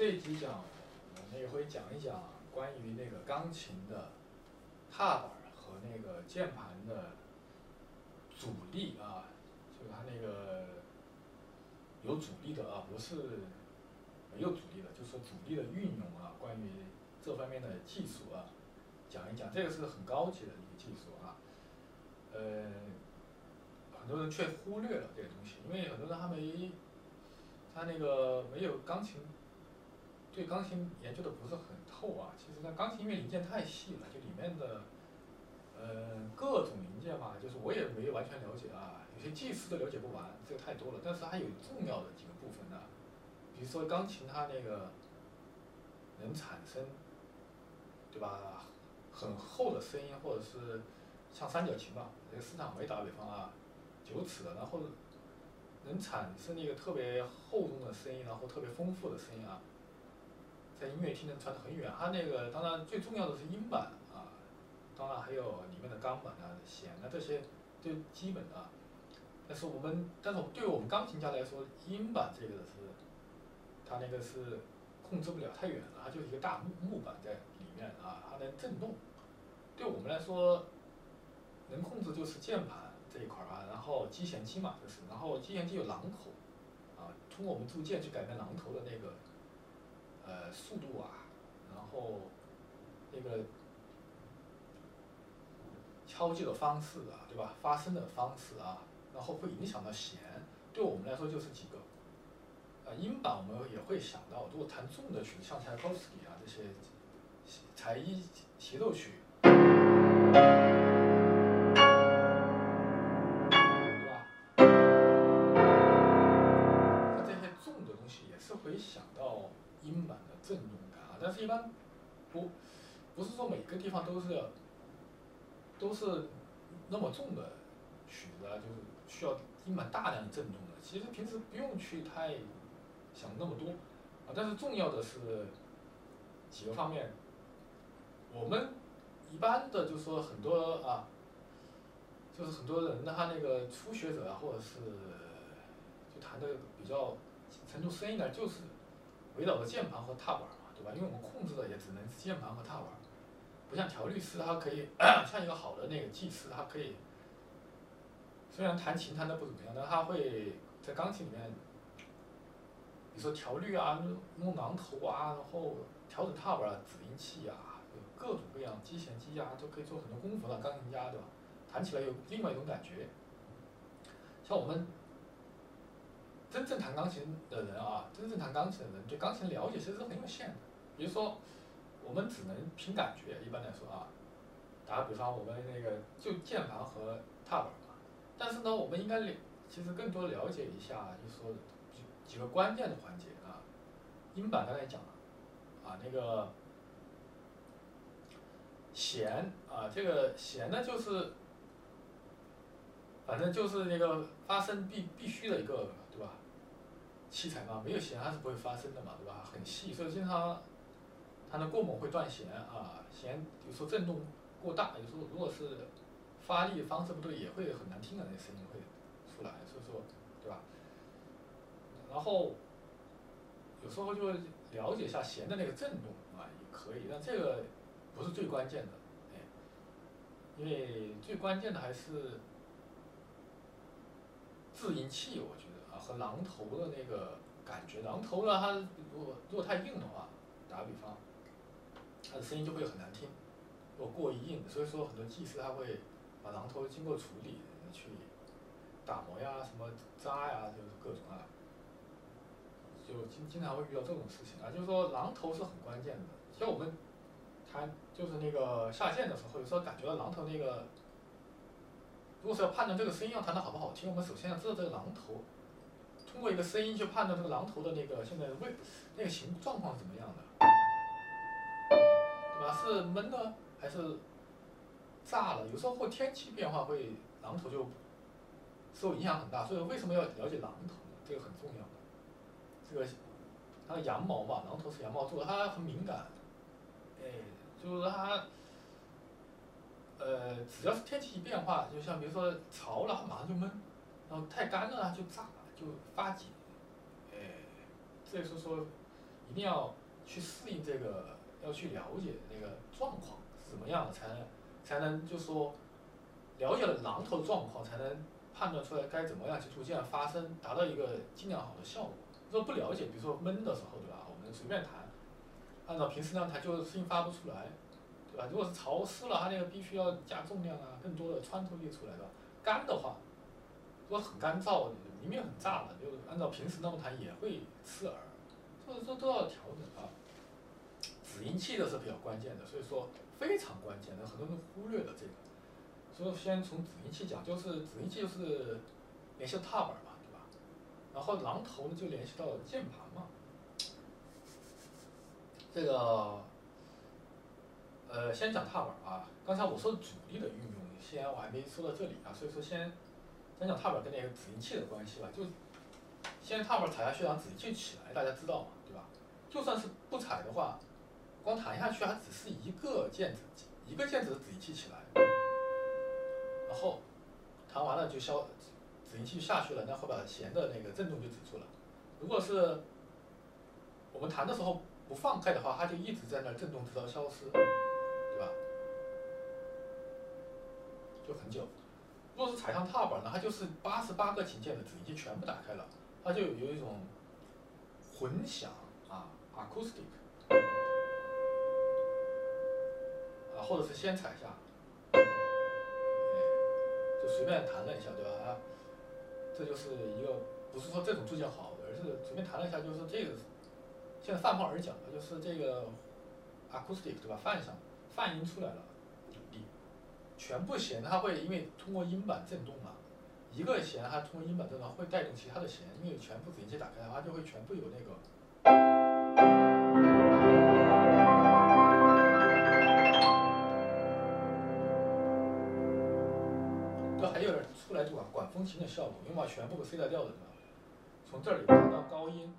这一集讲，我们也会讲一讲关于那个钢琴的踏板和那个键盘的阻力啊，就是它那个有阻力的啊，不是没有阻力的，就是说阻力的运用啊，关于这方面的技术啊，讲一讲，这个是很高级的一个技术啊，呃，很多人却忽略了这个东西，因为很多人他没，他那个没有钢琴。对钢琴研究的不是很透啊，其实呢钢琴因为零件太细了，就里面的，呃，各种零件嘛，就是我也没完全了解啊，有些技师都了解不完，这个太多了。但是它有重要的几个部分呢，比如说钢琴它那个能产生，对吧？很厚的声音，或者是像三角琴吧，这个市场没打比方啊，九尺的，然后能产生一个特别厚重的声音，然后特别丰富的声音啊。在音乐厅能传得很远，它那个当然最重要的是音板啊，当然还有里面的钢板啊、弦啊这些最基本的。但是我们，但是对于我们钢琴家来说，音板这个是，它那个是控制不了太远了，它就是一个大木木板在里面啊，它能震动。对我们来说，能控制就是键盘这一块啊，然后击弦机嘛就是，然后击弦机有榔头，啊，通过我们铸键去改变榔头的那个。呃，速度啊，然后那个敲击的方式啊，对吧？发声的方式啊，然后会影响到弦。对我们来说就是几个。呃，音板我们也会想到，如果弹重的曲子，像柴可夫斯基啊这些才艺协奏曲，对吧？它这些重的东西也是会想到。音板的震动感啊，但是一般不不是说每个地方都是都是那么重的曲子啊，就是需要音板大量的震动的。其实平时不用去太想那么多啊，但是重要的是几个方面。我们一般的就是说很多啊，就是很多人他那个初学者啊，或者是就弹的比较程度深一点，就是。围绕着键盘和踏板嘛，对吧？因为我们控制的也只能是键盘和踏板，不像调律师，他可以 像一个好的那个技师，他可以虽然弹琴弹的不怎么样，但他会在钢琴里面，比如说调律啊、弄榔头啊，然后调整踏板啊、指音器啊，各种各样机弦机啊，都可以做很多功夫的钢琴家，对吧？弹起来有另外一种感觉，像我们。真正弹钢琴的人啊，真正弹钢琴的人对钢琴了解其实是很有限的。比如说，我们只能凭感觉。一般来说啊，打个比方，我们那个就键盘和踏板嘛。但是呢，我们应该了，其实更多了解一下，就是说几几个关键的环节啊。音板刚才讲了，啊那个弦啊，这个弦呢就是，反正就是那个发声必必须的一个。器材嘛，没有弦它是不会发声的嘛，对吧？很细，所以经常它的过猛会断弦啊，弦有时候震动过大，有时候如果是发力方式不对，也会很难听的那声音会出来，所以说，对吧？然后有时候就了解一下弦的那个震动啊，也可以，但这个不是最关键的，哎，因为最关键的还是制音器，我觉得。和榔头的那个感觉，榔头呢，它如果如果太硬的话，打个比方，它的声音就会很难听。如果过于硬，所以说很多技师他会把榔头经过处理去打磨呀、什么扎呀，就是各种啊，就经经常会遇到这种事情啊。就是说榔头是很关键的，像我们弹就是那个下键的时候，有时候感觉到榔头那个，如果是要判断这个声音要弹的好不好听，我们首先要知道这个榔头。通过一个声音去判断这个榔头的那个现在位那个形状况是怎么样的，对吧？是闷的还是炸了？有时候会天气变化会榔头就受影响很大，所以为什么要了解榔头呢？这个很重要的。这个它的羊毛嘛，榔头是羊毛做的，它很敏感，哎，就是它呃，只要是天气一变化，就像比如说潮了，它马上就闷，然后太干了它就炸。就发紧，哎，这是说一定要去适应这个，要去了解那个状况是怎么样的，才能才能就说了解了榔头状况，才能判断出来该怎么样去逐渐发生，达到一个尽量好的效果。如果不了解，比如说闷的时候，对吧？我们随便弹，按照平时那样弹，就声音发不出来，对吧？如果是潮湿了，它那个必须要加重量啊，更多的穿透力出来的。干的话，如果很干燥，里面很炸的，就按照平时那么弹也会刺耳，所以说都要调整啊。止音器的是比较关键的，所以说非常关键的，很多人忽略了这个。所以先从止音器讲，就是止音器就是联系踏板嘛，对吧？然后榔头呢就联系到键盘嘛。这个，呃，先讲踏板啊。刚才我说阻力的运用，先我还没说到这里啊，所以说先讲讲踏板跟那个止音器的关系吧。就先踏板踩下去，让止音器起来，大家知道嘛，对吧？就算是不踩的话，光弹下去，它只是一个键子，一个键子的止音器起来。然后弹完了就消，止音器下去了，那会把弦的那个震动就止住了。如果是我们弹的时候不放开的话，它就一直在那震动直到消失，对吧？就很久。如果是踩上踏板呢，它就是八十八个琴键的主音器全部打开了，它就有一种混响啊，acoustic，啊，或者是先踩下。就随便弹了一下，对吧？啊，这就是一个不是说这种铸件好，而是随便弹了一下，就是这个现在泛化而讲的，就是这个 acoustic 对吧？泛响泛音出来了，全部弦它会因为通过音板振动嘛，一个弦它通过音板振动会带动其他的弦，因为全部子音器打开的话，就会全部有那个。都还有点出来就管管风琴的效果，因为把全部给 C 大调的，对吧？从这里弹到高音，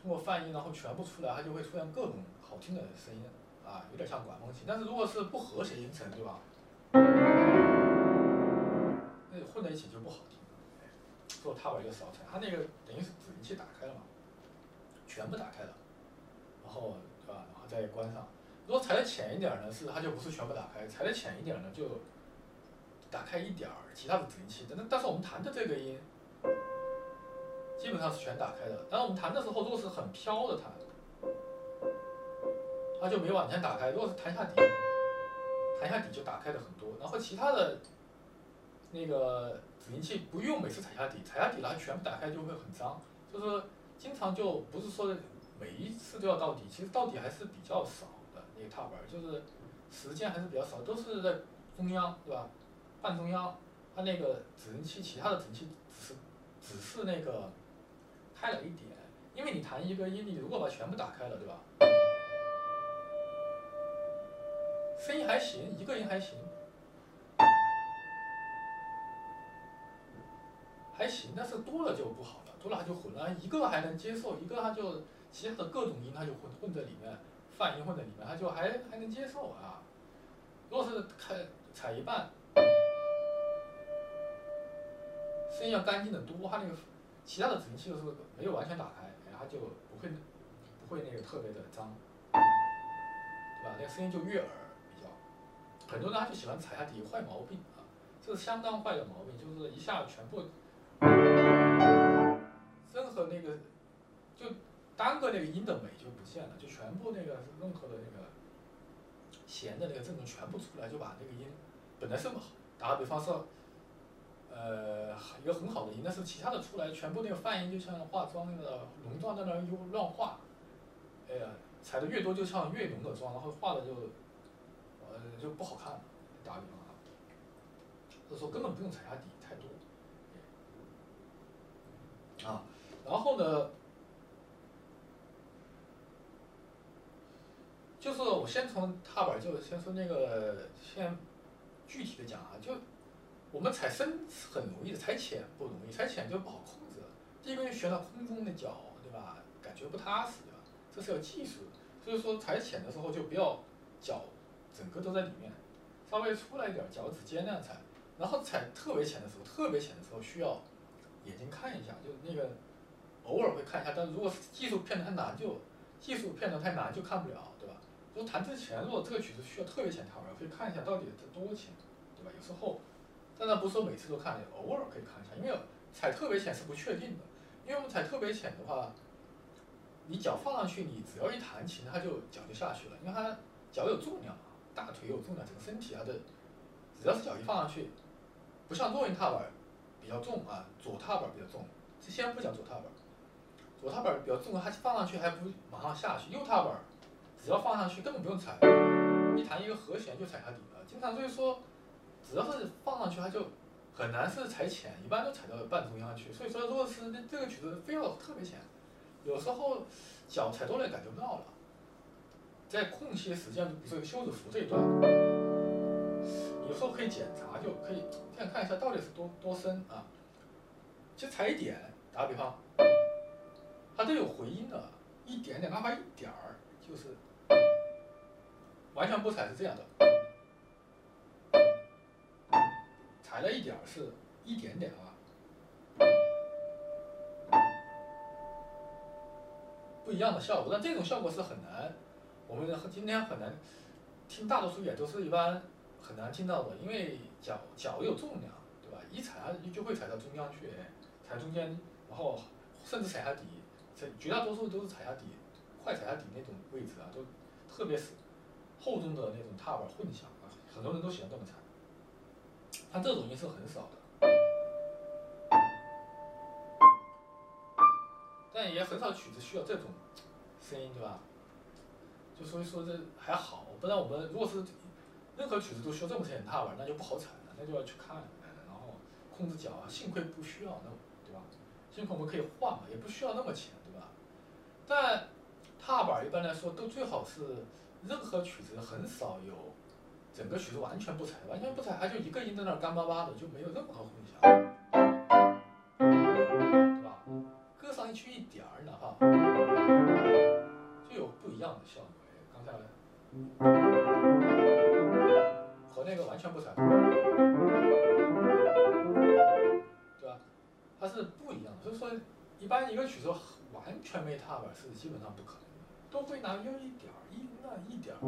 通过泛音，然后全部出来，它就会出现各种好听的声音，啊，有点像管风琴。但是如果是不和谐音程，对吧？那混在一起就不好听。做踏板就少踩，它那个等于是止音器打开了嘛，全部打开了，然后对吧？然后再关上。如果踩的浅一点呢，是它就不是全部打开，踩的浅一点呢就。打开一点儿，其他的止音器，但但是我们弹的这个音，基本上是全打开的。但是我们弹的时候，如果是很飘的弹，它就没往前打开；如果是弹下底，弹下底就打开的很多。然后其他的那个止音器不用每次踩下底，踩下底了它全部打开就会很脏，就是经常就不是说每一次都要到底，其实到底还是比较少的那个踏板，就是时间还是比较少，都是在中央，对吧？半中央，它那个止音器，其他的止音器只是只是那个开了一点，因为你弹一个音，你如果把全部打开了，对吧？声音还行，一个音还行，还行，但是多了就不好了，多了它就混了，一个还能接受，一个它就其他的各种音它就混混在里面，泛音混在里面，它就还还能接受啊。如果是开踩一半。声音要干净的多，它那个其他的止音器都是没有完全打开，它就不会不会那个特别的脏，对吧？那个声音就悦耳。很多人他就喜欢踩下底，坏毛病啊，这是相当坏的毛病，就是一下全部任何那个就单个那个音的美就不见了，就全部那个任何的那个弦的那个振动全部出来，就把那个音本来这么好，打个比方说。呃，一个很好的音，但是其他的出来全部那个泛音就像化妆那个浓妆在那又乱化，哎呀，踩的越多就像越浓的妆，然后化的就，呃，就不好看。打个比方啊，就说根本不用踩下底太多。啊，然后呢，就是我先从踏板就先说那个先具体的讲啊，就。我们踩深很容易的，踩浅不容易，踩浅就不好控制。第一个就悬到空中的脚，对吧？感觉不踏实，对吧？这是要技术。所以说踩浅的时候就不要脚整个都在里面，稍微出来一点，脚趾尖那样踩。然后踩特别浅的时候，特别浅的时候需要眼睛看一下，就那个偶尔会看一下。但如果是技术片太难，就技术片段太难就看不了，对吧？如果弹之前，如果这个曲子需要特别浅踏板，可以看一下到底这多浅，对吧？有时候，当然不是说每次都看，偶尔可以看一下，因为踩特别浅是不确定的，因为我们踩特别浅的话，你脚放上去，你只要一弹琴，它就脚就下去了，因为它脚有重量，大腿有重量，整个身体啊的，只要是脚一放上去，不像弱音踏板比较重啊，左踏板比较重，先不讲左踏板。左踏板比较重，它放上去还不马上下去。右踏板只要放上去，根本不用踩，一弹一个和弦就踩下底了。经常所以说，只要是放上去，它就很难是踩浅，一般都踩到半中央去。所以说，如果是这个曲子非要特别浅，有时候脚踩多了也感觉不到了。在空隙时间，比如说休止符这一段，有时候可以检查，就可以这样看一下到底是多多深啊。其实踩一点，打个比方。它都有回音的，一点点，哪怕一点儿，就是完全不踩是这样的，踩了一点儿是一点点啊，不一样的效果。但这种效果是很难，我们今天很难听，大多数演奏是一般很难听到的，因为脚脚有重量，对吧？一踩下就会踩到中央去，踩中间，然后甚至踩下底。这绝大多数都是踩下底，快踩下底那种位置啊，都特别是厚重的那种踏板混响啊，很多人都喜欢这么踩。但这种音是很少的，但也很少曲子需要这种声音，对吧？就所以说这还好，不然我们如果是任何曲子都需要这么浅踏板，那就不好踩了，那就要去看，然后控制脚啊。幸亏不需要，那对吧？幸亏我们可以换嘛，也不需要那么浅。对吧但踏板一般来说都最好是任何曲子很少有整个曲子完全不踩，完全不踩它就一个音在那干巴巴的，就没有任何混响，对吧？搁上去一点儿，哪怕就有不一样的效果。和那个完全不踩，对吧？它是不一样的，所以说一般一个曲子。完全没踏板是基本上不可能的，都会拿用一点儿一那一点儿，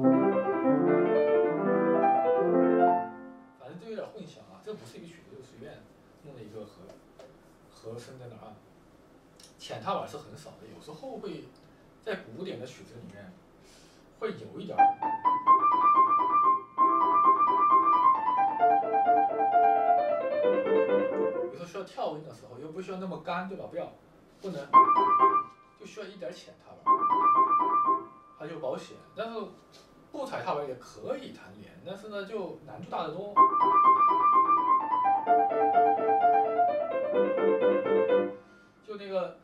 反正都有点混响啊。这不是一个曲子，就随便弄了一个和和声在那啊。浅踏板是很少的，有时候会在古典的曲子里面会有一点儿，比如说需要跳音的时候，又不需要那么干，对吧？不要。不能，就需要一点浅踏板，它就保险。但是不踩踏板也可以弹连，但是呢就难度大得多。就那个，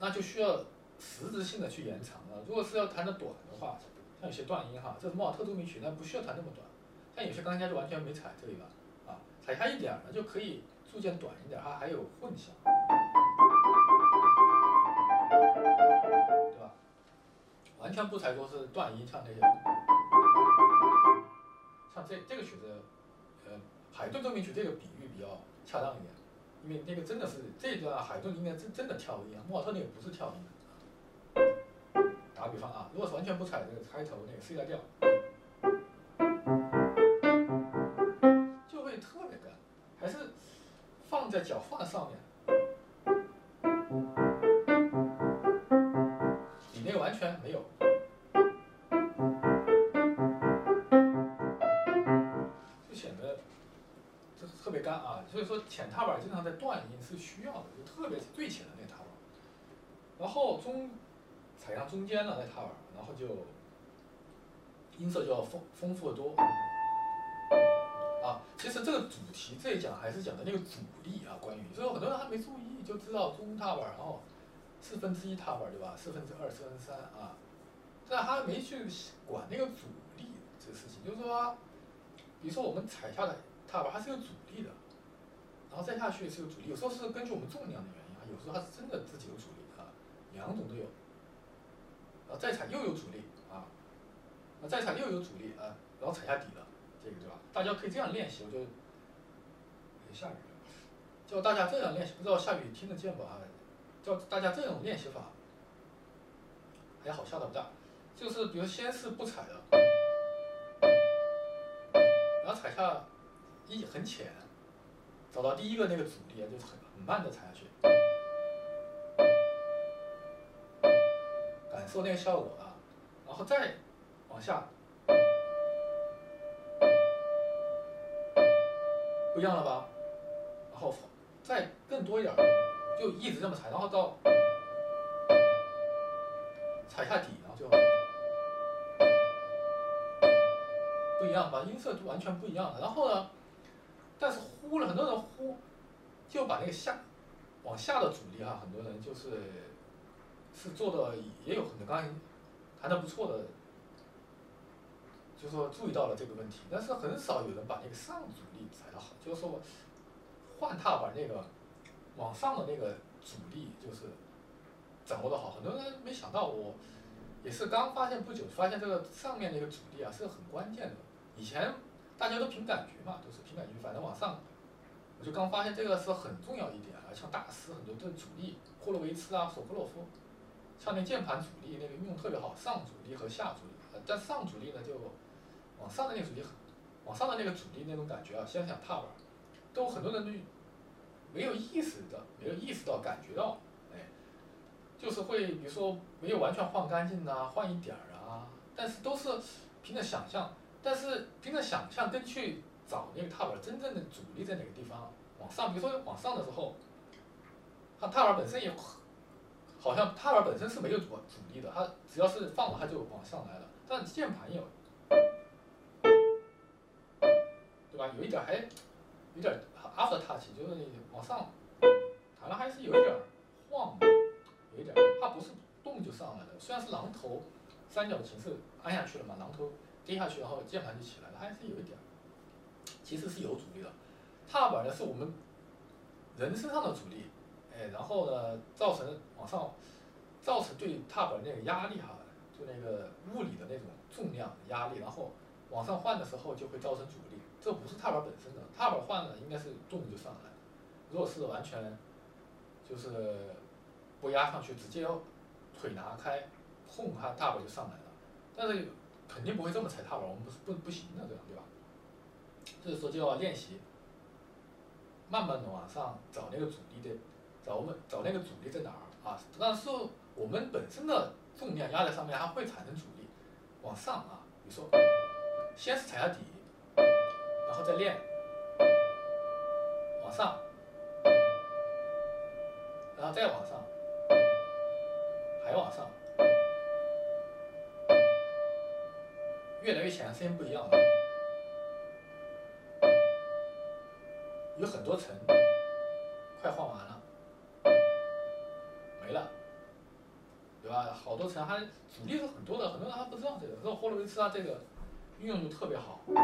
那就需要实质性的去延长了。如果是要弹的短的话，像有些断音哈，这是莫尔特奏鸣曲，那不需要弹那么短。像有些钢琴家就完全没踩这一个啊，踩下一点儿呢就可以逐渐短一点，它还有混响。对吧？完全不踩都是断音，像那些，像这这个曲子，呃，海顿奏鸣曲这个比喻比较恰当一点，因为那个真的是这段海顿应该真真的跳音啊，莫尔特那个不是跳音。比方啊，如果是完全不踩这个开头那个 C 大调，就会特别干，还是放在脚放在上面。里面完全没有，就显得就特别干啊所以说浅踏板经常在断音是需要的，就特别是最浅的那踏板，然后中踩上中间的那踏板，然后就音色就要丰丰富的多。啊，其实这个主题这一讲还是讲的那个阻力啊，关于，所以很多人还没注意就知道中踏板，然后四分之一踏板对吧？四分之二、四分之三啊，但他没去管那个阻力这个事情，就是说，比如说我们踩下的踏板，它是有阻力的。然后再下去是有阻力，有时候是根据我们重量的原因啊，有时候它是真的自己有阻力啊，两种都有。然后再踩又有阻力啊，那再踩又有阻力啊，然后踩下底了，这个对吧？大家可以这样练习，我就下雨了，叫大家这样练习，不知道下雨听得见不啊？叫大家这种练习法，还好下的不大，就是比如先是不踩的，然后踩下一很浅，找到第一个那个阻力啊，就是很很慢的踩下去，感受那个效果啊，然后再往下，不一样了吧？然后再更多一点，就一直这么踩，然后到。踩下底，然后就不一样，吧音色就完全不一样了。然后呢，但是呼了很多人呼，就把那个下往下的阻力哈，很多人就是是做的也有很多刚才谈的不错的，就说注意到了这个问题，但是很少有人把那个上阻力踩得好，就是说换踏板那个往上的那个阻力就是。掌握的好，很多人没想到，我也是刚发现不久，发现这个上面那个阻力啊是很关键的。以前大家都凭感觉嘛，都是凭感觉，反正往上，我就刚发现这个是很重要一点啊。像大师很多这阻力，霍洛维茨啊、索科洛夫，像那键盘阻力那个运用特别好，上阻力和下阻力。但上阻力呢，就往上的那个阻力，往上的那个阻力那种感觉啊，想想踏板，都很多人都没有意识的，没有意识到，感觉到。哎就是会，比如说没有完全换干净呐，换一点儿啊，但是都是凭着想象，但是凭着想象跟去找那个踏板真正的阻力在哪个地方，往上，比如说往上的时候，它踏板本身也好像踏板本身是没有阻阻力的，它只要是放了它就往上来了，但键盘有，对吧？有一点还有点 after touch，就是往上弹了还是有一点晃。有一点，它不是动就上来的，虽然是榔头三角形式按下去了嘛，榔头跌下去，然后键盘就起来了，还是有一点，其实是有阻力的。踏板呢是我们人身上的阻力，哎，然后呢造成往上，造成对踏板那个压力哈，就那个物理的那种重量压力，然后往上换的时候就会造成阻力。这不是踏板本身的，踏板换了应该是重就上来了，如果是完全就是。不压上去，直接要腿拿开，碰它踏板就上来了。但是肯定不会这么踩踏板，我们不是不不行的，这样对吧？所以说就要练习，慢慢的往上找那个阻力的，找我们找那个阻力在哪儿啊？但是我们本身的重量压在上面，它会产生阻力，往上啊。比如说，先是踩下底，然后再练，往上，然后再往上。还往上，越来越浅，声音不一样了，有很多层，快换完了，没了，对吧？好多层，还阻力是很多的，很多人还不知道这个。这霍洛维茨啊，这个运用就特别好，对？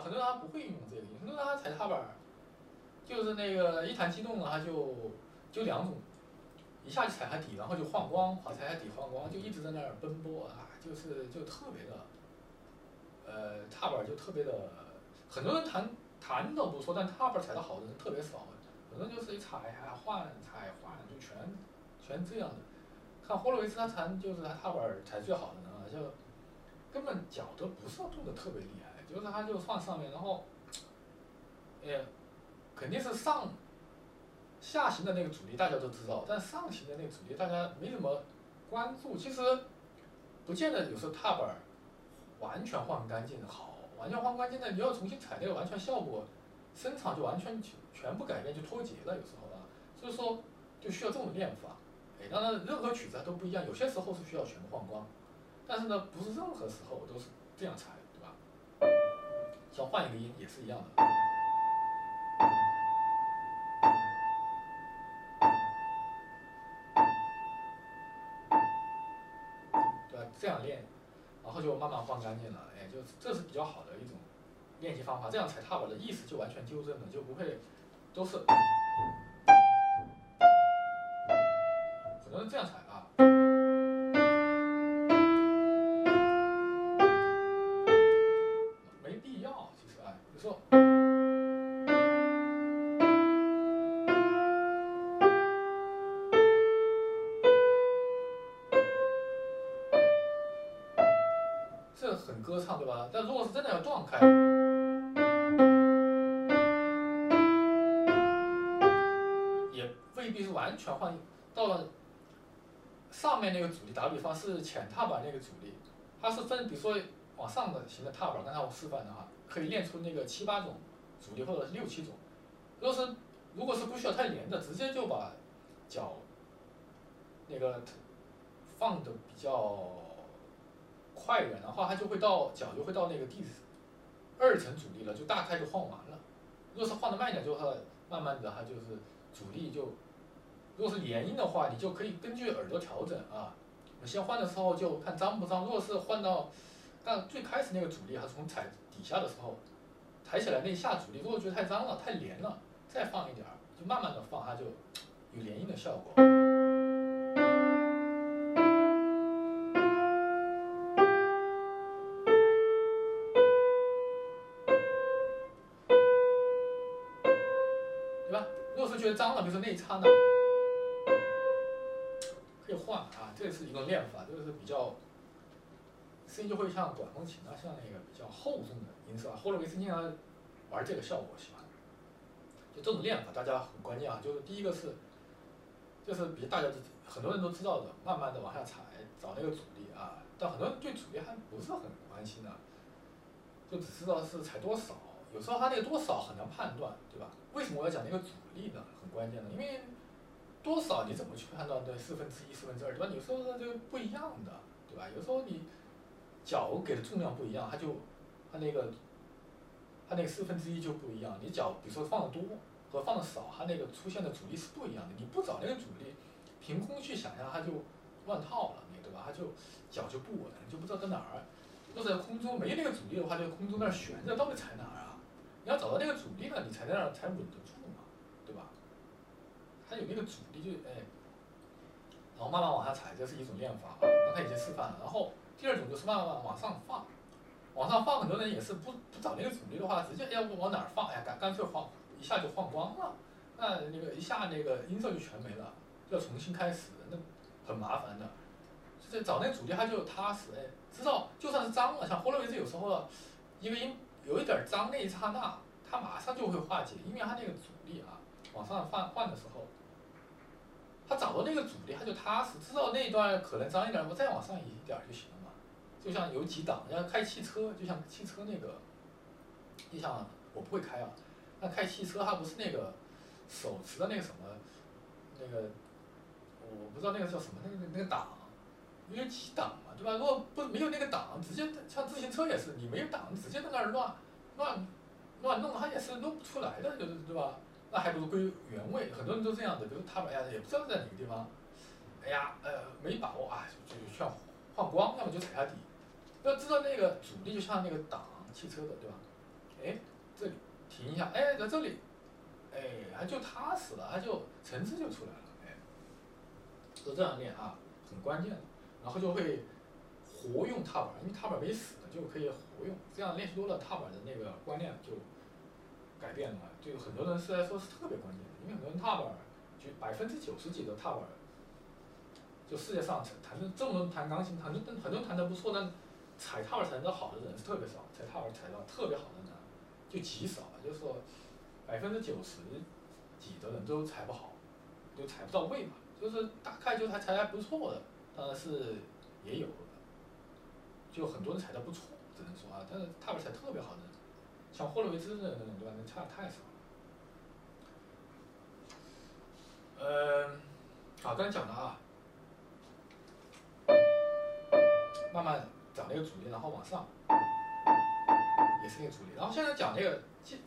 很多人他不会运用这个，很多人他踩踏板。就是那个一弹机动，它就就两种，一下就踩下底，然后就换光，跑踩下底换光，就一直在那儿奔波啊，就是就特别的，呃，踏板就特别的，很多人弹弹的不错，但踏板踩的好的人特别少，很多就是一踩还换踩换，就全全这样的。看霍洛维茨他弹就是他踏板踩最好的呢，就根本脚都不是动的特别厉害，就是他就放上面，然后，哎。肯定是上下行的那个阻力大家都知道，但上行的那个阻力大家没怎么关注。其实不见得有时候踏板完全换干净好，完全换干净的你要重新踩那个完全效果声场就完全全部改变就脱节了，有时候啊，所以说就需要这种练法。哎，当然任何曲子都不一样，有些时候是需要全部换光，但是呢不是任何时候都是这样踩，对吧？像换一个音也是一样的。对这样练，然后就慢慢放干净了，哎，就这是比较好的一种练习方法。这样踩踏板的意思就完全纠正了，就不会都是，只能这样踩歌唱，对吧？但如果是真的要断开，也未必是完全换。到了上面那个阻力，打比方是浅踏板那个阻力，它是分，比如说往上的型的踏板，刚才我示范的话，可以练出那个七八种阻力，或者是六七种。如果是如果是不需要太连的，直接就把脚那个放的比较快一点的话，它就会到脚就会到那个第二层阻力了，就大概就换完了。如果是换的慢一点，就它慢慢的它就是阻力就。如果是连音的话，你就可以根据耳朵调整啊。我先换的时候就看脏不脏。如果是换到，但最开始那个阻力还是从踩底下的时候，抬起来那一下阻力，如果觉得太脏了、太连了，再放一点儿，就慢慢的放，它就有连音的效果，脏了，比如说那一刹那。换啊，这是一个练法，这个是比较声音就会像管风琴啊，像那个比较厚重的音色啊。霍洛维斯经常玩这个效果，喜欢。就这种练法，大家很关键啊。就是第一个是，就是比大家很多人都知道的，慢慢的往下踩，找那个阻力啊。但很多人对阻力还不是很关心的，就只知道是踩多少。有时候他那个多少很难判断，对吧？为什么我要讲那个阻力呢？很关键的，因为。多少你怎么去判断？对，四分之一、四分之二，对吧？有时候它就不一样的，对吧？有时候你脚给的重量不一样，它就它那个它那个四分之一就不一样。你脚比如说放的多和放的少，它那个出现的阻力是不一样的。你不找那个阻力，凭空去想象，它就乱套了，你对吧？它就脚就不稳，就不知道在哪儿。或者在空中没那个阻力的话，就空中那儿悬着，到底踩哪儿啊？你要找到那个阻力了，你才在那儿才稳得住嘛，对吧。它有那个阻力，就哎，然后慢慢往下踩，这是一种练法啊。刚才已经示范了。然后第二种就是慢慢往上放，往上放，很多人也是不不找那个阻力的话，直接要不往哪儿放，哎呀，干干脆放一下就放光了，那那个一下那个音色就全没了，要重新开始，那很麻烦的。就是找那个阻力，它就踏实，哎，知道就算是脏了，像霍洛维兹有时候一个音有一点脏那一刹那，它马上就会化解，因为它那个阻力啊，往上换换的时候。他找到那个阻力，他就踏实，知道那一段可能脏一点，我再往上一点就行了嘛。就像有几档，像开汽车，就像汽车那个，你想我不会开啊，那开汽车它不是那个手持的那个什么，那个我不知道那个叫什么，那个那个档，有几档嘛，对吧？如果不没有那个档，直接像自行车也是，你没有档，直接在那儿乱乱乱弄，它也是弄不出来的，就是对吧？那还不如归原位，很多人都这样的，比如他哎呀，也不知道在哪个地方，哎呀，呃，没把握啊，就就需要换光，要么就踩下底。要知道那个阻力就像那个挡汽车的，对吧？哎，这里停一下，哎，在这里，哎，它就踏实了，它就层次就出来了，哎，都这样练啊，很关键的。然后就会活用踏板，因为踏板没死就可以活用，这样练习多了，踏板的那个观念就。改变了，就很多人是来说是特别关键的，因为很多人踏板，就百分之九十几的踏板，就世界上弹的这么多弹钢琴，弹的很多弹的不错，但踩踏板踩的好的人是特别少，踩踏板踩到特别好的人就极少，就是说百分之九十几的人都踩不好，都踩不到位嘛，就是大概就还踩还不错的，当然是也有，就很多人踩的不错，只能说啊，但是踏板踩特别好的。像霍洛维兹的那种对吧？那差太少了。嗯，好，刚才讲的啊，慢慢找那个阻力，然后往上，也是那个阻力。然后现在讲那个键，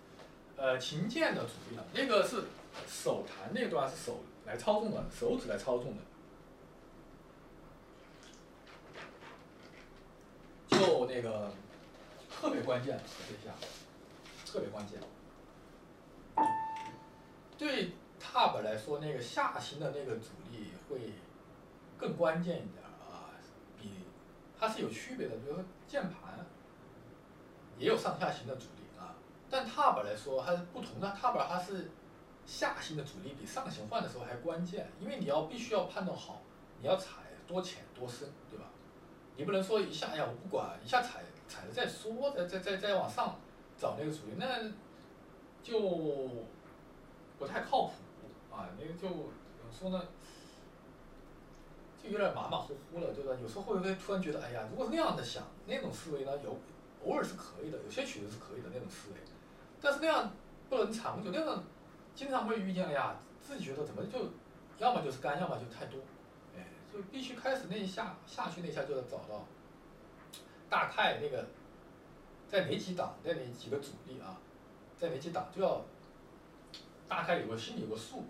呃，琴键的阻力了。那个是手弹那段是手来操纵的，手指来操纵的，那个特别关键，这一下。特别关键，对踏板来说，那个下行的那个阻力会更关键一点啊，比它是有区别的。比如说键盘也有上下行的阻力啊，但踏板来说它是不同的。踏板它是下行的阻力比上行换的时候还关键，因为你要必须要判断好，你要踩多浅多深，对吧？你不能说一下哎呀，我不管，一下踩踩了再说，再再再再往上找那个主力，那就不太靠谱啊。那个就怎么说呢？就有点马马虎虎了，对吧？有时候会会突然觉得，哎呀，如果是那样的想，那种思维呢，有偶尔是可以的，有些曲子是可以的那种思维，但是那样不能长久，那样经常会遇见，哎呀，自己觉得怎么就要么就是干，要么就太多，就必须开始那一下下去那一下就要找到大概那个在哪几档，在哪几个阻力啊，在哪几档就要大概有个心里有个数，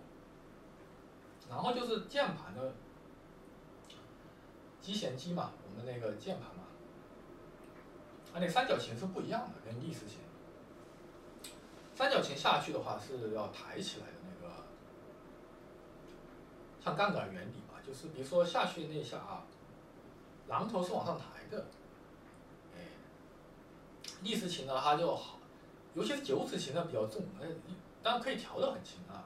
然后就是键盘的。击弦机嘛，我们那个键盘嘛，它那三角形是不一样的，跟立式琴。三角形下去的话是要抬起来的那个，像杠杆原理，就是比如说下去那一下啊，榔头是往上抬的，哎，立式琴呢它就好，尤其是九齿琴呢比较重，哎，当然可以调的很轻啊，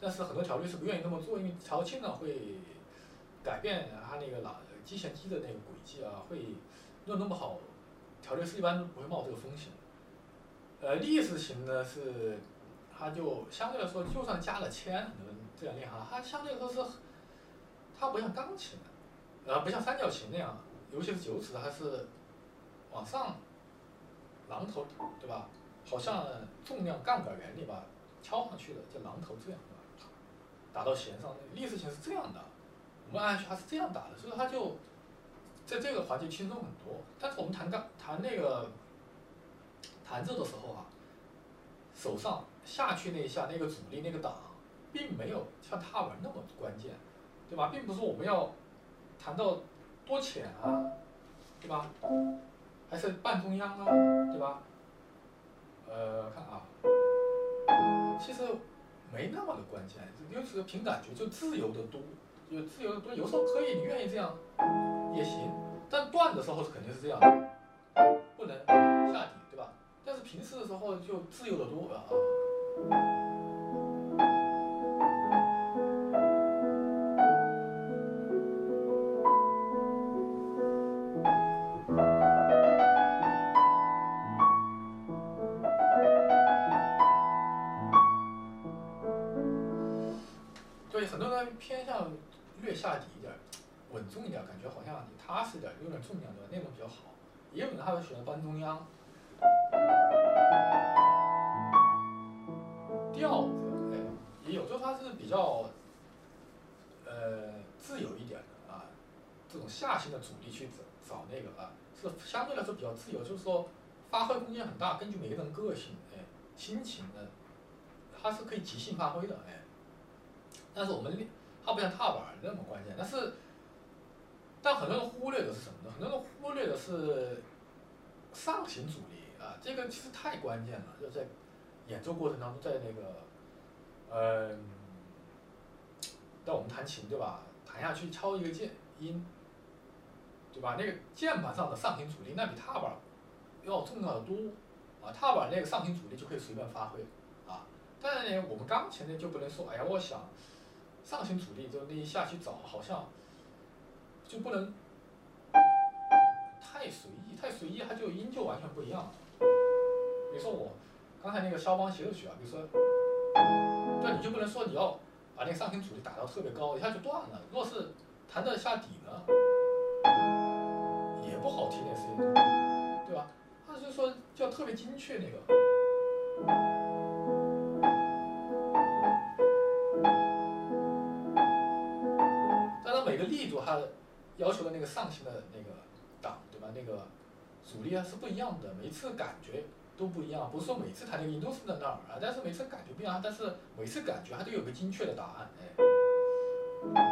但是很多调律师不愿意那么做，因为调轻呢会改变它那个喇。机弦机的那个轨迹啊，会弄那么好，调律师一般不会冒这个风险。呃，立式琴呢是，它就相对来说，就算加了铅，你们这样练哈，它相对来说是，它不像钢琴，呃，不像三角琴那样，尤其是九齿，它是往上，榔头对吧？好像重量杠杆原理吧，敲上去的，这榔头这样对吧？打到弦上，立式琴是这样的。我们按下它是这样打的，所以它就在这个环节轻松很多。但是我们弹钢弹那个弹奏的时候啊，手上下去那一下那个阻力那个档，并没有像踏板那么关键，对吧？并不是我们要弹到多浅啊，对吧？还是半中央啊，对吧？呃，看啊，其实没那么的关键，就是凭感觉，就自由的多。有自由的多，有时候可以，你愿意这样也行，但断的时候是肯定是这样，不能下底，对吧？但是平时的时候就自由的多啊。他会选择半中央。调子，哎，也有，就它是比较，呃，自由一点的啊。这种下行的阻力去找找那个啊，是相对来说比较自由，就是说发挥空间很大，根据每个人个性，哎，心情的，它是可以即兴发挥的，哎。但是我们。它不像踏板那么关键，但是，但很多人忽略的是什么呢？很多人忽略的是上行阻力啊，这个其实太关键了。就在演奏过程当中，在那个，嗯，在我们弹琴对吧？弹下去敲一个键音，对吧？那个键盘上的上行阻力那比踏板要重要的多啊。踏板那个上行阻力就可以随便发挥啊，但是呢，我们钢琴呢就不能说，哎呀，我想。上行阻力就那一下去找，好像就不能太随意，太随意它就音就完全不一样。比如说我刚才那个肖邦协奏曲啊，比如说，对，你就不能说你要把那个上行阻力打到特别高，一下就断了。若是弹得下底呢，也不好听那声音，对吧？他就说就要特别精确那个。每个。力度它要求的那个上行的那个档，对吧？那个阻力啊是不一样的，每次感觉都不一样。不是说每次弹那个音都是在那儿啊，但是每次感觉不一样。但是每次感觉它都有个精确的答案，哎。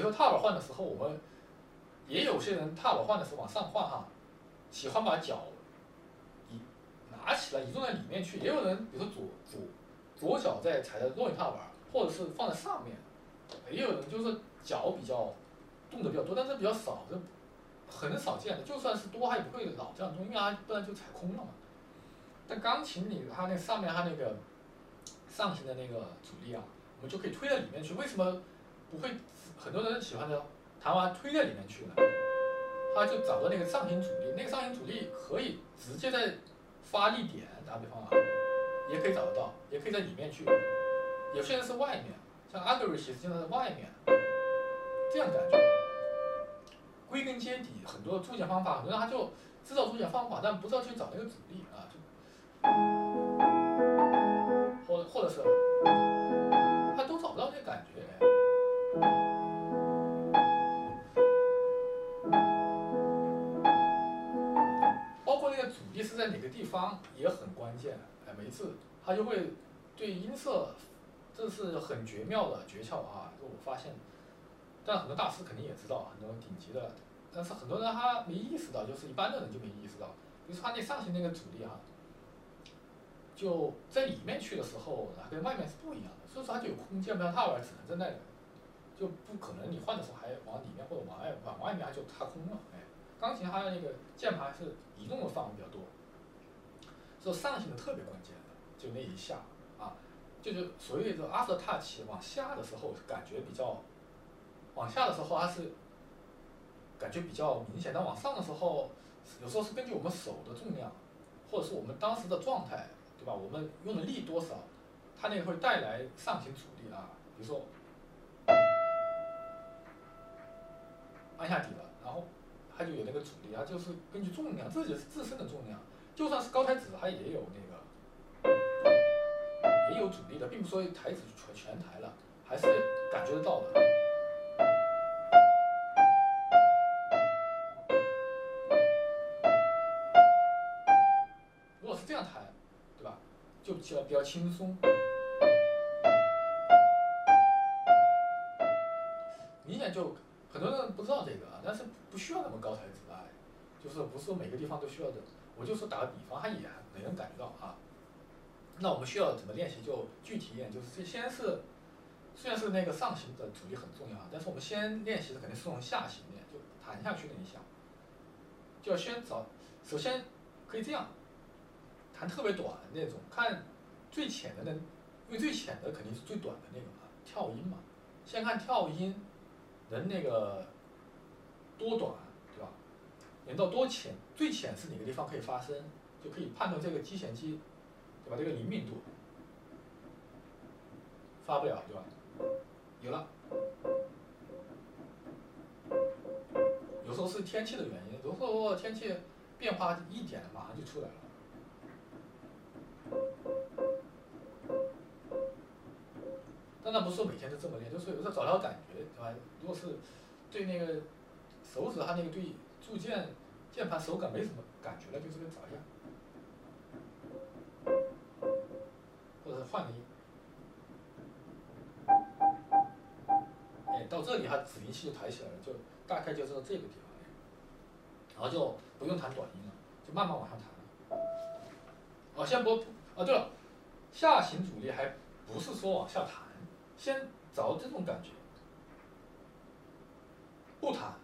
比如说踏板换的时候，我们也有些人踏板换的时候往上换哈，喜欢把脚移拿起来移动在里面去。也有人比如说左左左脚在踩在弱音踏板，或者是放在上面，也有人就是脚比较动的比较多，但是比较少，这很少见的。就算是多，它也不会老这样动，因为它不然就踩空了嘛。但钢琴里它那上面它那个上行的那个阻力啊，我们就可以推到里面去。为什么不会很多人喜欢的弹完推在里面去了？他就找到那个上行阻力，那个上行阻力可以直接在发力点，打比方啊，也可以找得到，也可以在里面去。有些人是外面，像阿格瑞其实就在外面，这样感觉。归根结底，很多注解方法，很多人他就知道注解方法，但不知道去找那个阻力啊。或或者是，在哪个地方也很关键。哎，每次他就会对音色，这是很绝妙的诀窍啊！就我发现，但很多大师肯定也知道，很多顶级的，但是很多人他没意识到，就是一般的人就没意识到。比如说他那上行那个阻力啊。就在里面去的时候，跟外面是不一样的，所以说它就有空间，不像踏板只能在那里，就不可能你换的时候还往里面或者往外往外面就踏空了。哎，钢琴它的那个键盘是移动的范围比较多，所以上行的特别关键的，就那一下啊，就是所谓的 after touch 往下的时候感觉比较，往下的时候它是感觉比较明显，但往上的时候，有时候是根据我们手的重量，或者是我们当时的状态。对吧？我们用的力多少，它那个会带来上行阻力啊。比如说，按下底了，然后它就有那个阻力啊，就是根据重量，自己自身的重量，就算是高台子，它也有那个，也有阻力的，并不说台子全全抬了，还是感觉得到的。如果是这样弹，对吧？就比较比较轻松，明显就很多人不知道这个，但是不需要那么高台子啊，就是不是每个地方都需要的。我就说打个比方，他也没人感觉到啊。那我们需要怎么练习？就具体一点，就是这先是虽然是那个上行的阻力很重要啊，但是我们先练习的肯定是从下行练，就弹下去那一下，就要先找，首先可以这样。弹特别短的那种，看最浅的那，因为最浅的肯定是最短的那个嘛，跳音嘛。先看跳音能那个多短，对吧？能到多浅？最浅是哪个地方可以发声，就可以判断这个击弦机，对吧？这个灵敏度发不了，对吧？有了。有时候是天气的原因，有时候天气变化一点，马上就出来了。但那不是每天都这么练，就是有时候找到感觉，对吧？如果是对那个手指，它那个对铸键键盘手感没什么感觉了，就这个找一下，或者换个音。哎，到这里它指令器就抬起来了，就大概就是这个地方，然后就不用弹短音了，就慢慢往上弹。哦，先不，哦对了，下行阻力还不是说往下弹。先找这种感觉，不弹，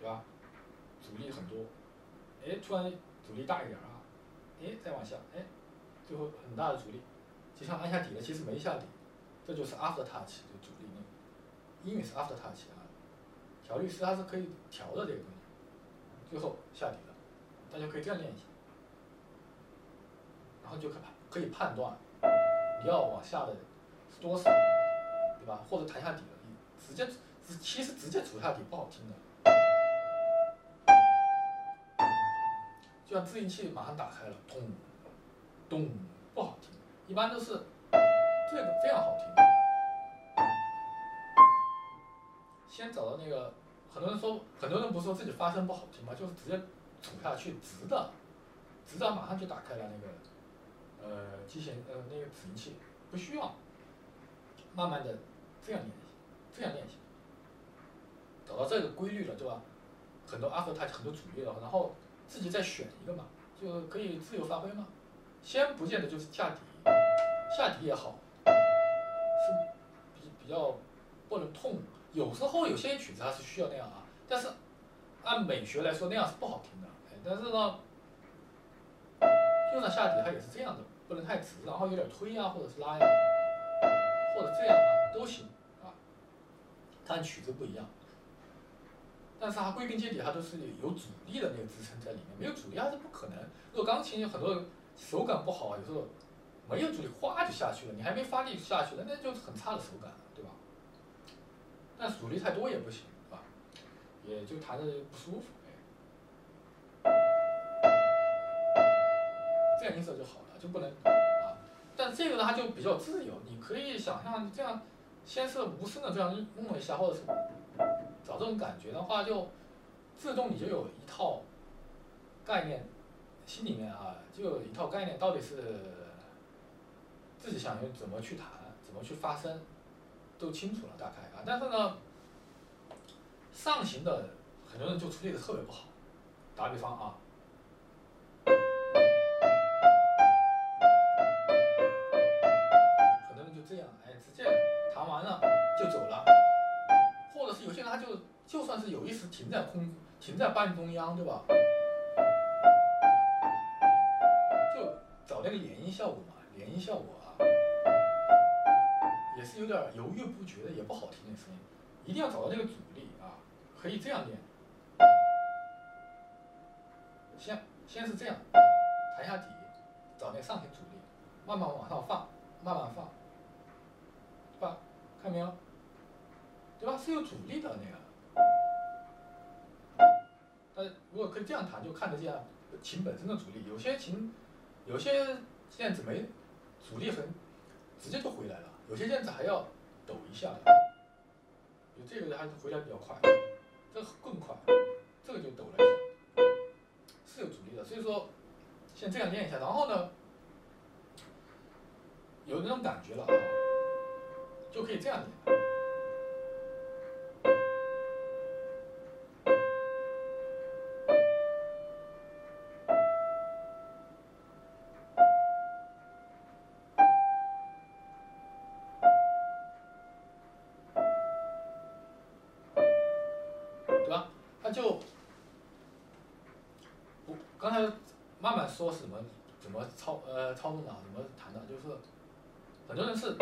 对吧？阻力很多，哎，突然阻力大一点啊，哎，再往下，哎，最后很大的阻力，就像按下底了，其实没下底，这就是 after touch 的阻力呢。英语是 after touch 啊，调律师它是可以调的这个东西，最后下底了，大家可以这样练一下，然后就可可以判断。你要往下的是多少，对吧？或者弹下底了，你直接直其实直接杵下底不好听的，就像自音器马上打开了，咚咚不好听，一般都是这个非常好听。先找到那个，很多人说，很多人不是说自己发声不好听吗？就是直接杵下去直的，直的马上就打开了那个。呃，机械呃那个指音器不需要，慢慢的这样练习，这样练习，找到这个规律了，对吧？很多 after touch 很多阻力了，然后自己再选一个嘛，就可以自由发挥嘛。先不见得就是下底，下底也好，是比比较不能痛。有时候有些曲子它是需要那样啊，但是按美学来说那样是不好听的。哎，但是呢，用上下底它也是这样的，不能太直，然后有点推呀，或者是拉呀，或者这样啊都行啊。它曲子不一样，但是它归根结底它都是有阻力的那个支撑在里面，没有阻力它是不可能。如果钢琴有很多手感不好，有时候没有阻力，哗就下去了，你还没发力下去了，那就是很差的手感，对吧？但阻力太多也不行，是吧？也就弹的不舒服，这样音色就好了，就不能啊。但这个呢，它就比较自由，你可以想象这样，先是无声的这样弄一下，或者是找这种感觉的话，就自动你就有一套概念。心里面啊，就有一套概念，到底是自己想要怎么去谈，怎么去发声，都清楚了大概啊。但是呢，上行的很多人就处理的特别不好。打比方啊，是有意识停在空，停在半中央，对吧？就找那个连音效果嘛，连音效果啊，也是有点犹豫不决的，也不好听的声音，一定要找到那个阻力啊，可以这样练，先先是这样，弹下底，找那上行阻力，慢慢往上放，慢慢放，对吧？看没有？对吧？是有阻力的那个，如果可以这样弹，就看得见琴本身的阻力，有些琴。有些键子没阻力很，直接就回来了；有些键子还要抖一下，就这个还是回来比较快，这个更快，这个就抖了一下，是有阻力的。所以说，先这样练一下，然后呢，有那种感觉了啊，就可以这样练。说什么怎么操呃操纵的，怎么弹的，就是很多人是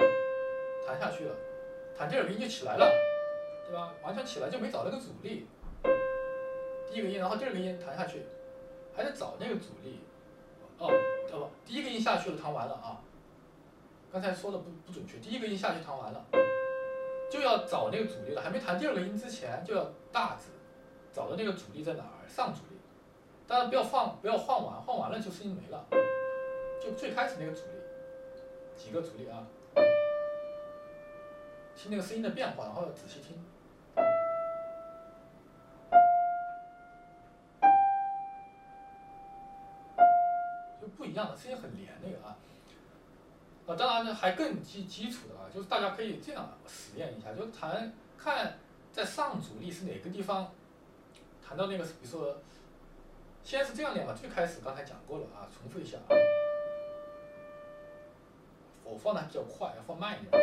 弹下去了，弹第二个音就起来了，对吧？完全起来就没找那个阻力。第一个音，然后第二个音弹下去，还得找那个阻力。哦，哦不，第一个音下去了，弹完了啊。刚才说的不不准确，第一个音下去弹完了，就要找那个阻力了，还没弹第二个音之前就要大指。找的那个阻力在哪儿？上阻力，当然不要放，不要换完，换完了就声音没了。就最开始那个阻力，几个阻力啊？听那个声音的变化，然后仔细听，就不一样的声音很连那个啊。啊，当然呢还更基基础的啊，就是大家可以这样实验一下，就弹看在上阻力是哪个地方。弹到那个，比如说，先是这样练吧。最开始刚才讲过了啊，重复一下啊。我放的还比较快，要放慢一点。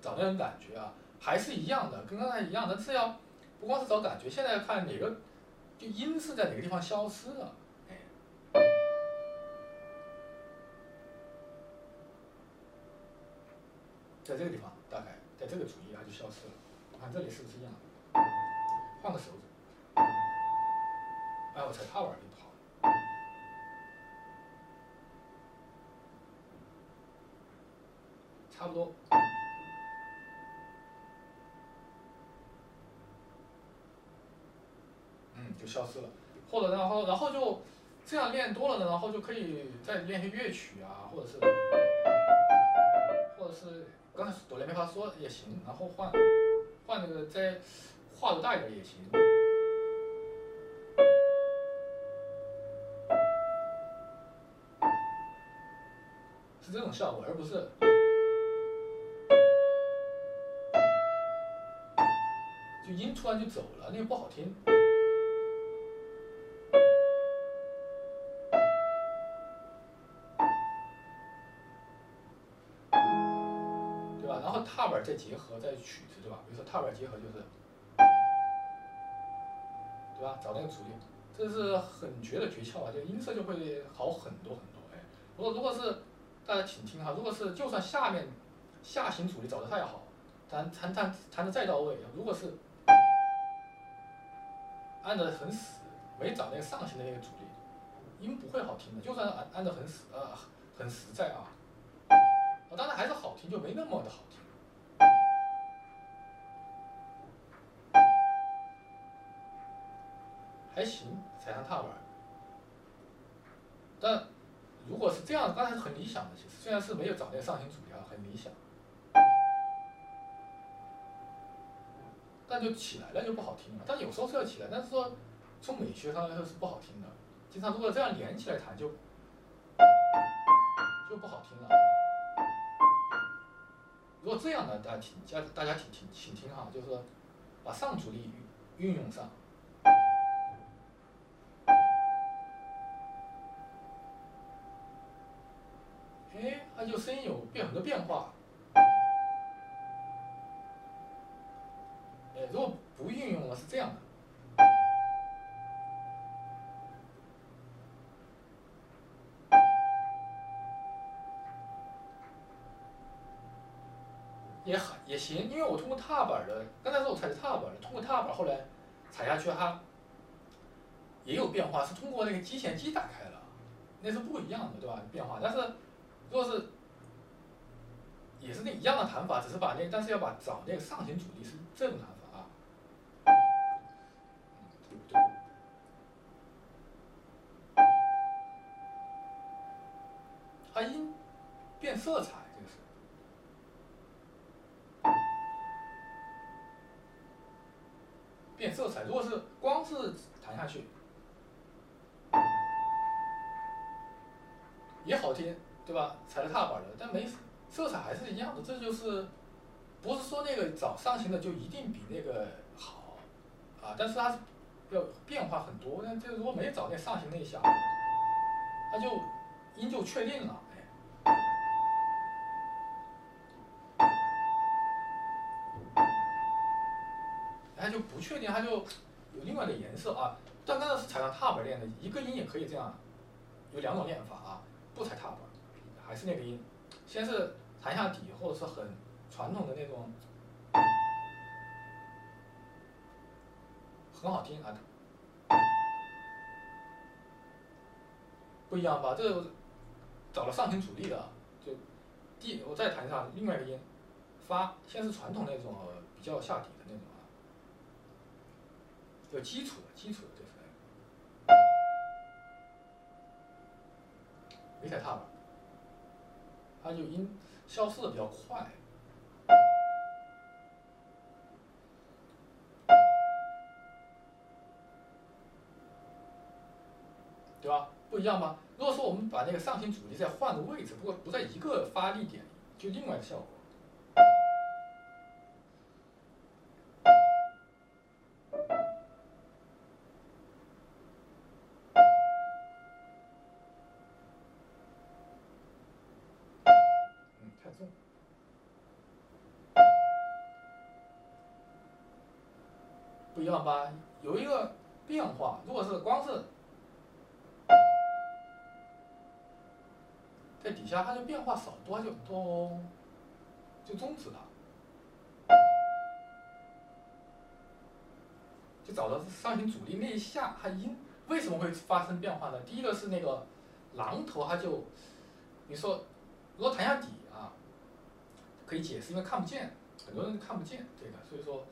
找那种感觉啊，还是一样的，跟刚才一样的，是要不光是找感觉，现在要看哪个就音是在哪个地方消失了。在这个地方，大概这个主意它就消失了。看这里是不是一样？换个手指。哎，我踩踏板就好。差不多。嗯，就消失了。或者然后然后就这样练多了呢，然后就可以再练些乐曲啊，或者是或者是。刚才哆来咪发嗦也行，然后换换那个再画的大一点也行，是这种效果，而不是就音突然就走了，那个不好听。再结合再曲子，对吧？比如说踏板结合就是，对吧？找那个阻力，这是很绝的诀窍啊！就音色就会好很多很多。哎，如果如果是大家请听哈，如果是就算下面下行阻力找的太好，弹弹弹弹的再到位，如果是按的很死，没找那个上行的那个阻力，音不会好听的。就算按按的很死，呃，很实在啊。当然还是好听，就没那么的好听，还行，踩上踏板。但如果是这样，刚才是很理想的，其实虽然是没有找那个上行阻力啊，很理想。但就起来了就不好听了，但有时候是要起来，但是说从美学上来说是不好听的。经常如果这样连起来弹就就不好听了。如果这样呢，大家听，家大家请听，请听哈，就是说，把上阻力运用上，就声音有变很多变化。哎，如果不运用了是这样的。也很也行，因为我通过踏板的，刚才说我踩的踏板，通过踏板后来踩下去，哈也有变化，是通过那个机弦机打开了，那是不一样的，对吧？变化，但是如果是也是那一样的弹法，只是把那，但是要把找那个上行阻力是这种弹法啊。对不对？它音变色彩。变色彩，如果是光是弹下去，也好听，对吧？踩了踏板的，但没色彩还是一样的。这就是不是说那个找上行的就一定比那个好啊？但是它要变化很多。那这如果没找那上行那一下，它就音就确定了。它就不确定，它就有另外的颜色啊。但刚才是踩上踏板练的，一个音也可以这样，有两种练法啊。不踩踏板，还是那个音，先是弹下底，或者是很传统的那种，很好听啊。不一样吧？这个找了上行主力的，就第我再弹上另外一个音，发，先是传统那种比较下底的那种啊。有基础的，基础的就是没踩踏板，它就音消失的比较快，对吧？不一样吧？如果说我们把那个上行阻力再换个位置，不过不在一个发力点，就另外的效果。一样吧？有一个变化。如果是光是在底下，它就变化少多，就咚，就终止了。就找到上行阻力那一下，它音为什么会发生变化呢？第一个是那个榔头，它就你说如果弹下底啊，可以解释，因为看不见，很多人看不见这个，所以说。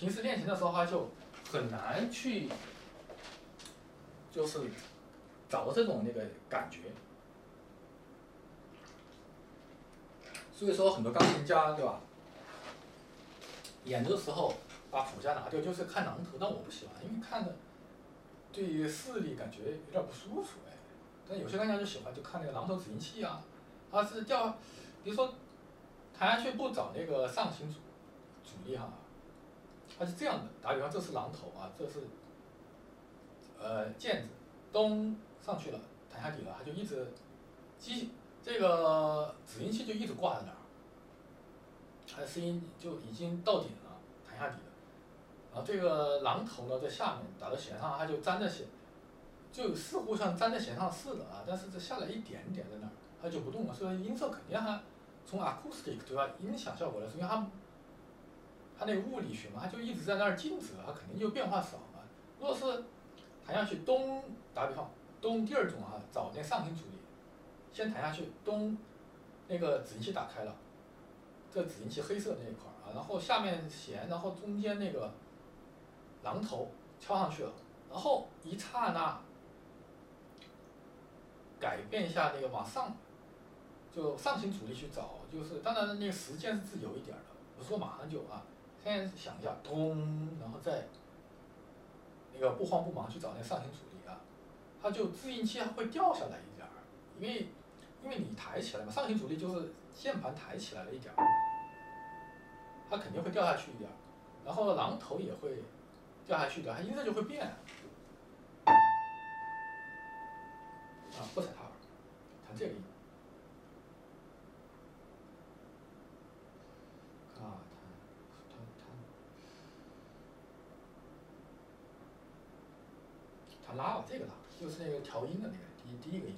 平时练琴的时候，他就很难去，就是找这种那个感觉。所以说，很多钢琴家，对吧？演的时候把谱架拿掉，就是看榔头。但我不喜欢，因为看的对于视力感觉有点不舒服哎。但有些钢琴家就喜欢，就看那个榔头指音器啊，它是叫，比如说弹下去不找那个上行阻阻力哈。它是这样的，打比方，这是榔头啊，这是呃键子，咚上去了，弹下底了，它就一直机这个指音器就一直挂在那儿，它的声音就已经到顶了，弹下底了。然后这个榔头呢在下面打到弦上，它就粘在弦，就似乎像粘在弦上似的啊，但是这下来一点点在那儿，它就不动了。所以音色肯定还从 acoustic 对吧，音响效果来说，因为它它那物理学嘛，它就一直在那儿静止，它肯定就变化少嘛。如果是弹下去咚，打比方咚，第二种啊，找那上行阻力，先弹下去咚，那个止音器打开了，这止音器黑色那一块啊，然后下面弦，然后中间那个。榔头敲上去了，然后一刹那改变一下那个往上，就上行阻力去找，就是当然那个时间是自由一点的，不是说马上就啊。现在想一下，咚，然后再那个不慌不忙去找那上行阻力啊，它就自音器它会掉下来一点儿，因为因为你抬起来嘛，上行阻力就是键盘抬起来了一点儿，它肯定会掉下去一点儿，然后榔头也会。掉下去的，它音色就会变。啊，不踩踏板，弹这个音。啊，弹，弹，拉吧，这个拉，就是那个调音的那个第第一个音。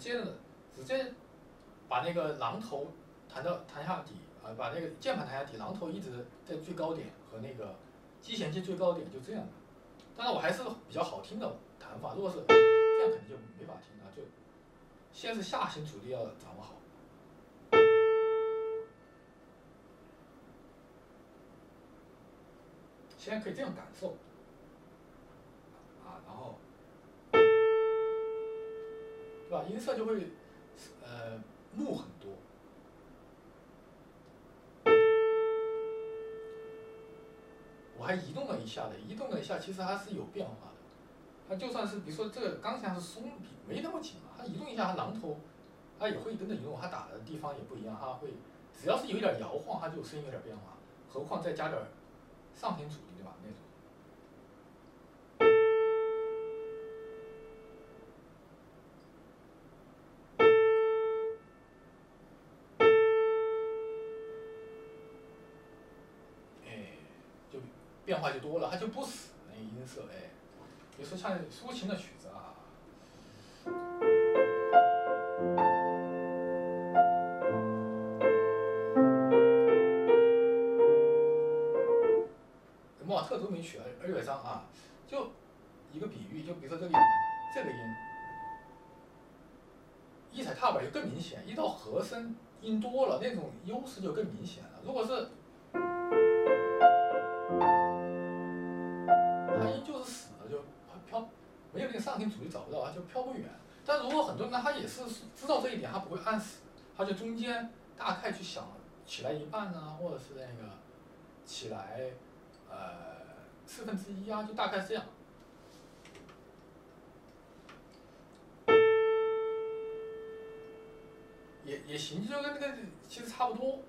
接着，直接把那个榔头弹到弹下底啊，把那个键盘弹下底，榔头一直在最高点和那个击弦器最高点就这样的。当然我还是比较好听的弹法，如果是样肯定就没法听了。就先是下行阻力要掌握好，先可以这样感受。然后对吧音色就会，呃，木很多。我还移动了一下的，移动了一下，其实还是有变化。它就算是比如说这个钢琴还是松，没那么紧嘛，它移动一下，它榔头，它也会跟着移动，它打的地方也不一样，它会，只要是有一点摇晃，它就声音有点变化。何况再加点上行阻力，对吧？那种。哎，就变化就多了，它就不死那音色哎。比如说像抒情的曲子啊，莫尔特奏鸣曲二二乐章啊，就一个比喻，就比如说这个这个音，一踩踏板就更明显，一到和声音多了，那种优势就更明显了。如果是没有那个上行阻力找不到，它就飘不远。但如果很多人他也是知道这一点，他不会按死，他就中间大概去想起来一半啊，或者是那个起来呃四分之一啊，就大概是这样。也也行，就跟那个其实差不多。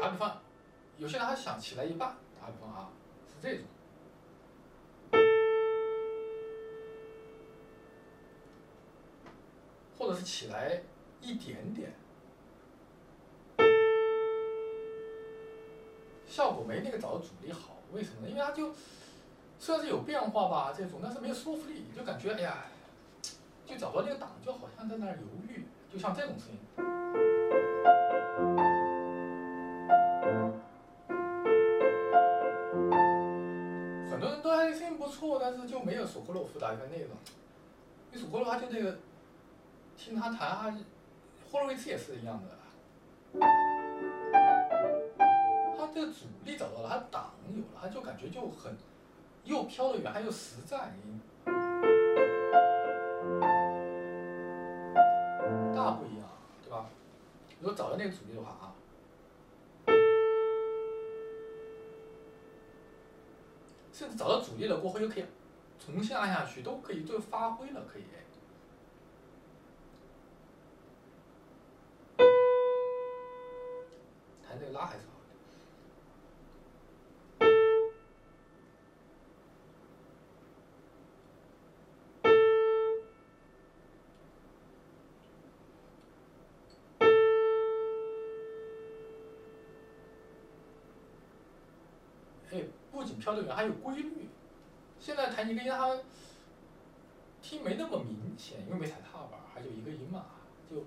打比方有些人他想起来一半，打比方啊，是这种，或者是起来一点点，效果没那个找的阻力好。为什么呢？因为它就虽然是有变化吧，这种，但是没有说服力，就感觉哎呀，就找不到那个档，就好像在那儿犹豫，就像这种声音。没有索科洛夫打的那种。因为索科洛夫就那个，听他弹，霍洛维茨也是一样的。他这个阻力找到了，他档有了，他就感觉就很，又飘得远，还又实在。大不一样，对吧？如果找到那个阻力的话啊。甚至找到阻力了过后又可以重新按下去，都可以就发挥了，可以。弹这个拉还是好的。哎。不仅飘得远，还有规律。现在弹一个音，它听没那么明显，因为没踩踏板，还就一个音嘛，就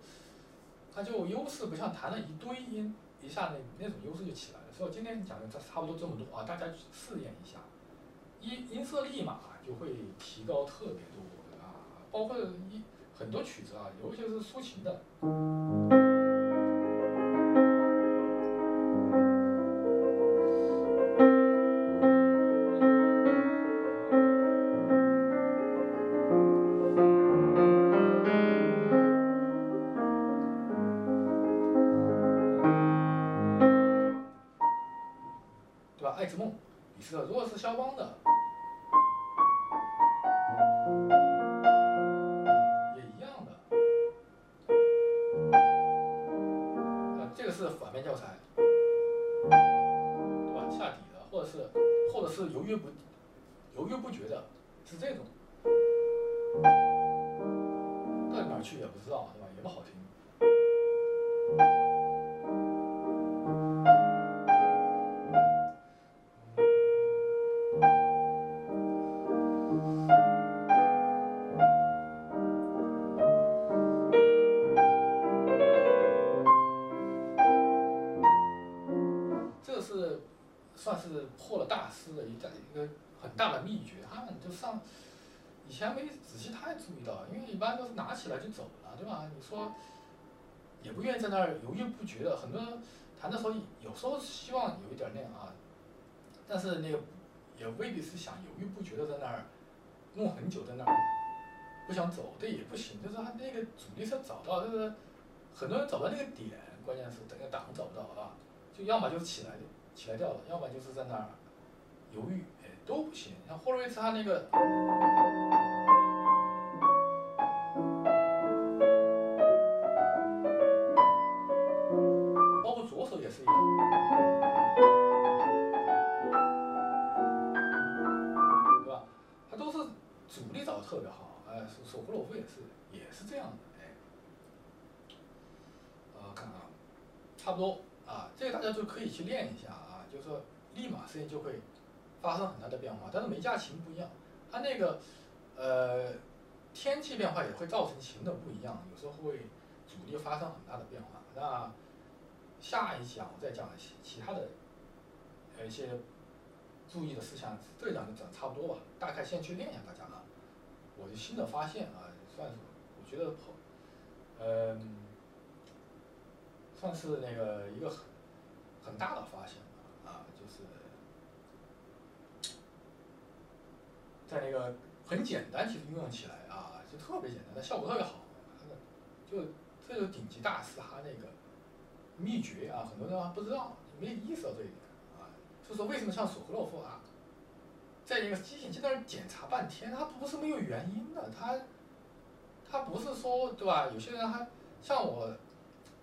它就优势不像弹了一堆音，一下那那种优势就起来了。所以我今天讲的这差不多这么多啊，大家试验一下，音音色立马就会提高特别多啊，包括一很多曲子啊，尤其是抒情的。前没仔细太注意到，因为一般都是拿起来就走了，对吧？你说也不愿意在那儿犹豫不决的，很多人谈的时候有时候希望有一点那样啊，但是那个也未必是想犹豫不决的在那儿弄很久在那儿不想走，这也不行。就是他那个主力是找到，就是很多人找到那个点，关键是等个档找不到啊，就要么就起来起来掉了，要么就是在那儿犹豫。都不行，像霍洛维茨他那个，差不多啊，这个大家就可以去练一下啊，就是说立马声音就会。发生很大的变化，但是每架琴不一样，它那个，呃，天气变化也会造成琴的不一样，有时候会阻力发生很大的变化。那下一讲再讲其其他的，呃一些注意的事项，这讲就讲差不多吧，大概先去练一下大家啊。我的新的发现啊，算是我觉得，嗯，算是那个一个很很大的发现。啊，就是在那个很简单，其实运用起来啊，就特别简单，但效果特别好。就这就顶级大师他那个秘诀啊，很多人不知道，没意识到这一点啊。就说为什么像索科洛夫啊，在那个机器在那儿检查半天，他不是没有原因的，他他不是说对吧？有些人他像我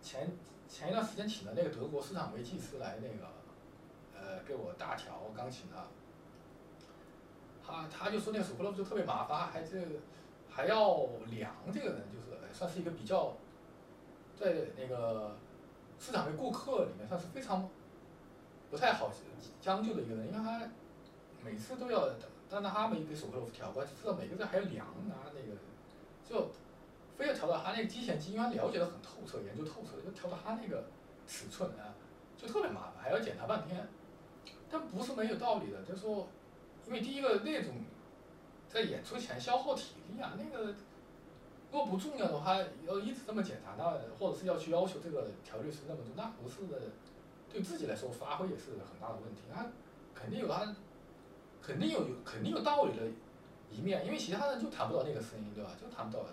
前前一段时间请的那个德国市场维技师来那个呃给我大调钢琴的。他他就说那个索科洛夫就特别麻烦，还这还要量这个人，就是算是一个比较，在那个市场的顾客里面算是非常不太好将就的一个人，因为他每次都要，但是他没给索科洛夫调过，知道每个人还要量啊那个，就非要调到他那个机弦机，因为他了解的很透彻，研究透彻，就调到他那个尺寸啊，就特别麻烦，还要检查半天，但不是没有道理的，就说。因为第一个那种，在演出前消耗体力啊，那个如果不重要的话，要一直这么检查，那或者是要去要求这个调律师那么多，那不是的对自己来说发挥也是很大的问题。他肯定有他，肯定有肯定有道理的一面，因为其他人就弹不到那个声音，对吧？就弹不到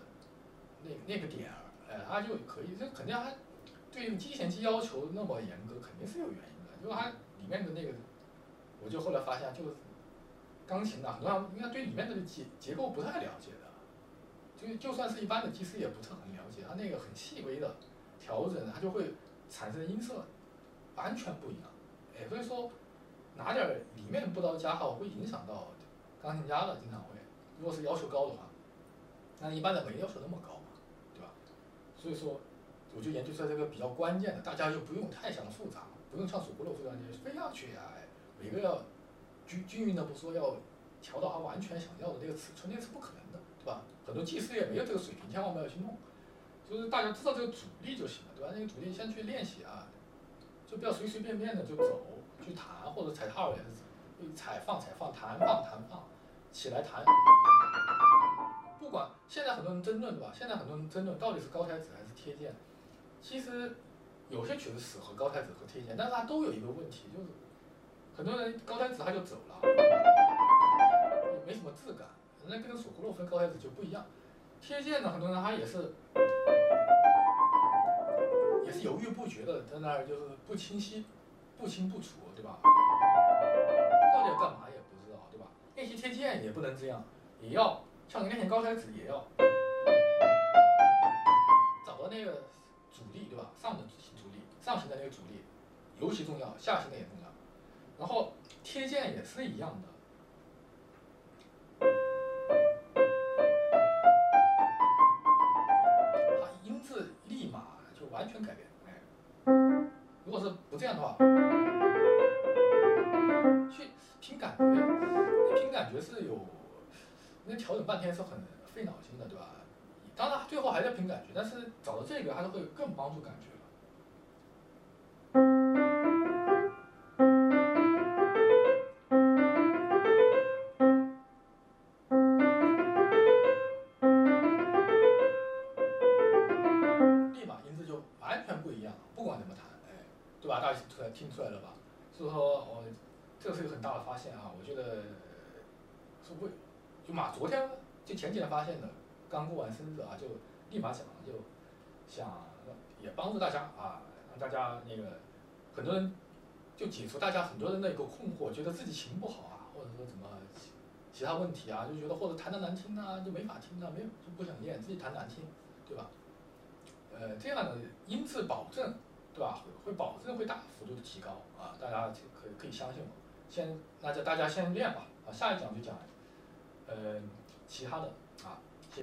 那那个点儿，哎，他就可以，这肯定他对于机弦机要求那么严格，肯定是有原因的，就是他里面的那个，我就后来发现就。钢琴呢，很多人应该对里面的结结构不太了解的，就就算是一般的技师也不是很了解，它那个很细微的调整，它就会产生音色完全不一样。哎，所以说拿点儿里面不到加号会影响到钢琴家的，经常会。如果是要求高的话，那一般的没要求那么高，所以说我就研究出来这个比较关键的，大家就不用太想复杂，不用像索库洛夫这样非要去啊，每个要均均匀的不说，要调到他完全想要的那个尺寸，那是不可能的，对吧？很多技师也没有这个水平，千万不要去弄。就是大家知道这个阻力就行了，对吧？那个阻力先去练习啊，就不要随随便便的就走去弹或者踩踏也是，踩放踩放弹放弹放，起来弹。不管现在很多人争论，对吧？现在很多人争论到底是高台子还是贴键。其实有些曲子适合高台子和贴键，但是它都有一个问题，就是很多人高台子他就走了，也没什么质感。人家跟索库洛夫高台子就不一样。贴键呢，很多人他也是也是犹豫不决的，在那儿就是不清晰、不清不楚，对吧？到底要干嘛也不知道，对吧？练习贴键也不能这样，也要像你练习高台子也要找到那个阻力，对吧？上的阻力，上行的那个阻力尤其重要，下行的也重要。然后贴键也是一样的。音质立马就完全改变，哎，如果是不这样的话，去凭感觉，凭感觉是有，那调整半天是很费脑筋的，对吧？当然最后还是要凭感觉，但是找到这个还是会更帮助感觉。前几天发现的，刚过完生日啊，就立马想就想也帮助大家啊，让大家那个很多人就解除大家很多人的一个困惑，觉得自己琴不好啊，或者说怎么其他问题啊，就觉得或者弹的难听啊，就没法听啊，没有就不想练，自己弹难听，对吧？呃，这样的音质保证。对吧？会保证会大幅度的提高啊！大家可以可以相信我。先，那就大家先练吧。啊，下一讲就讲，呃，其他的啊。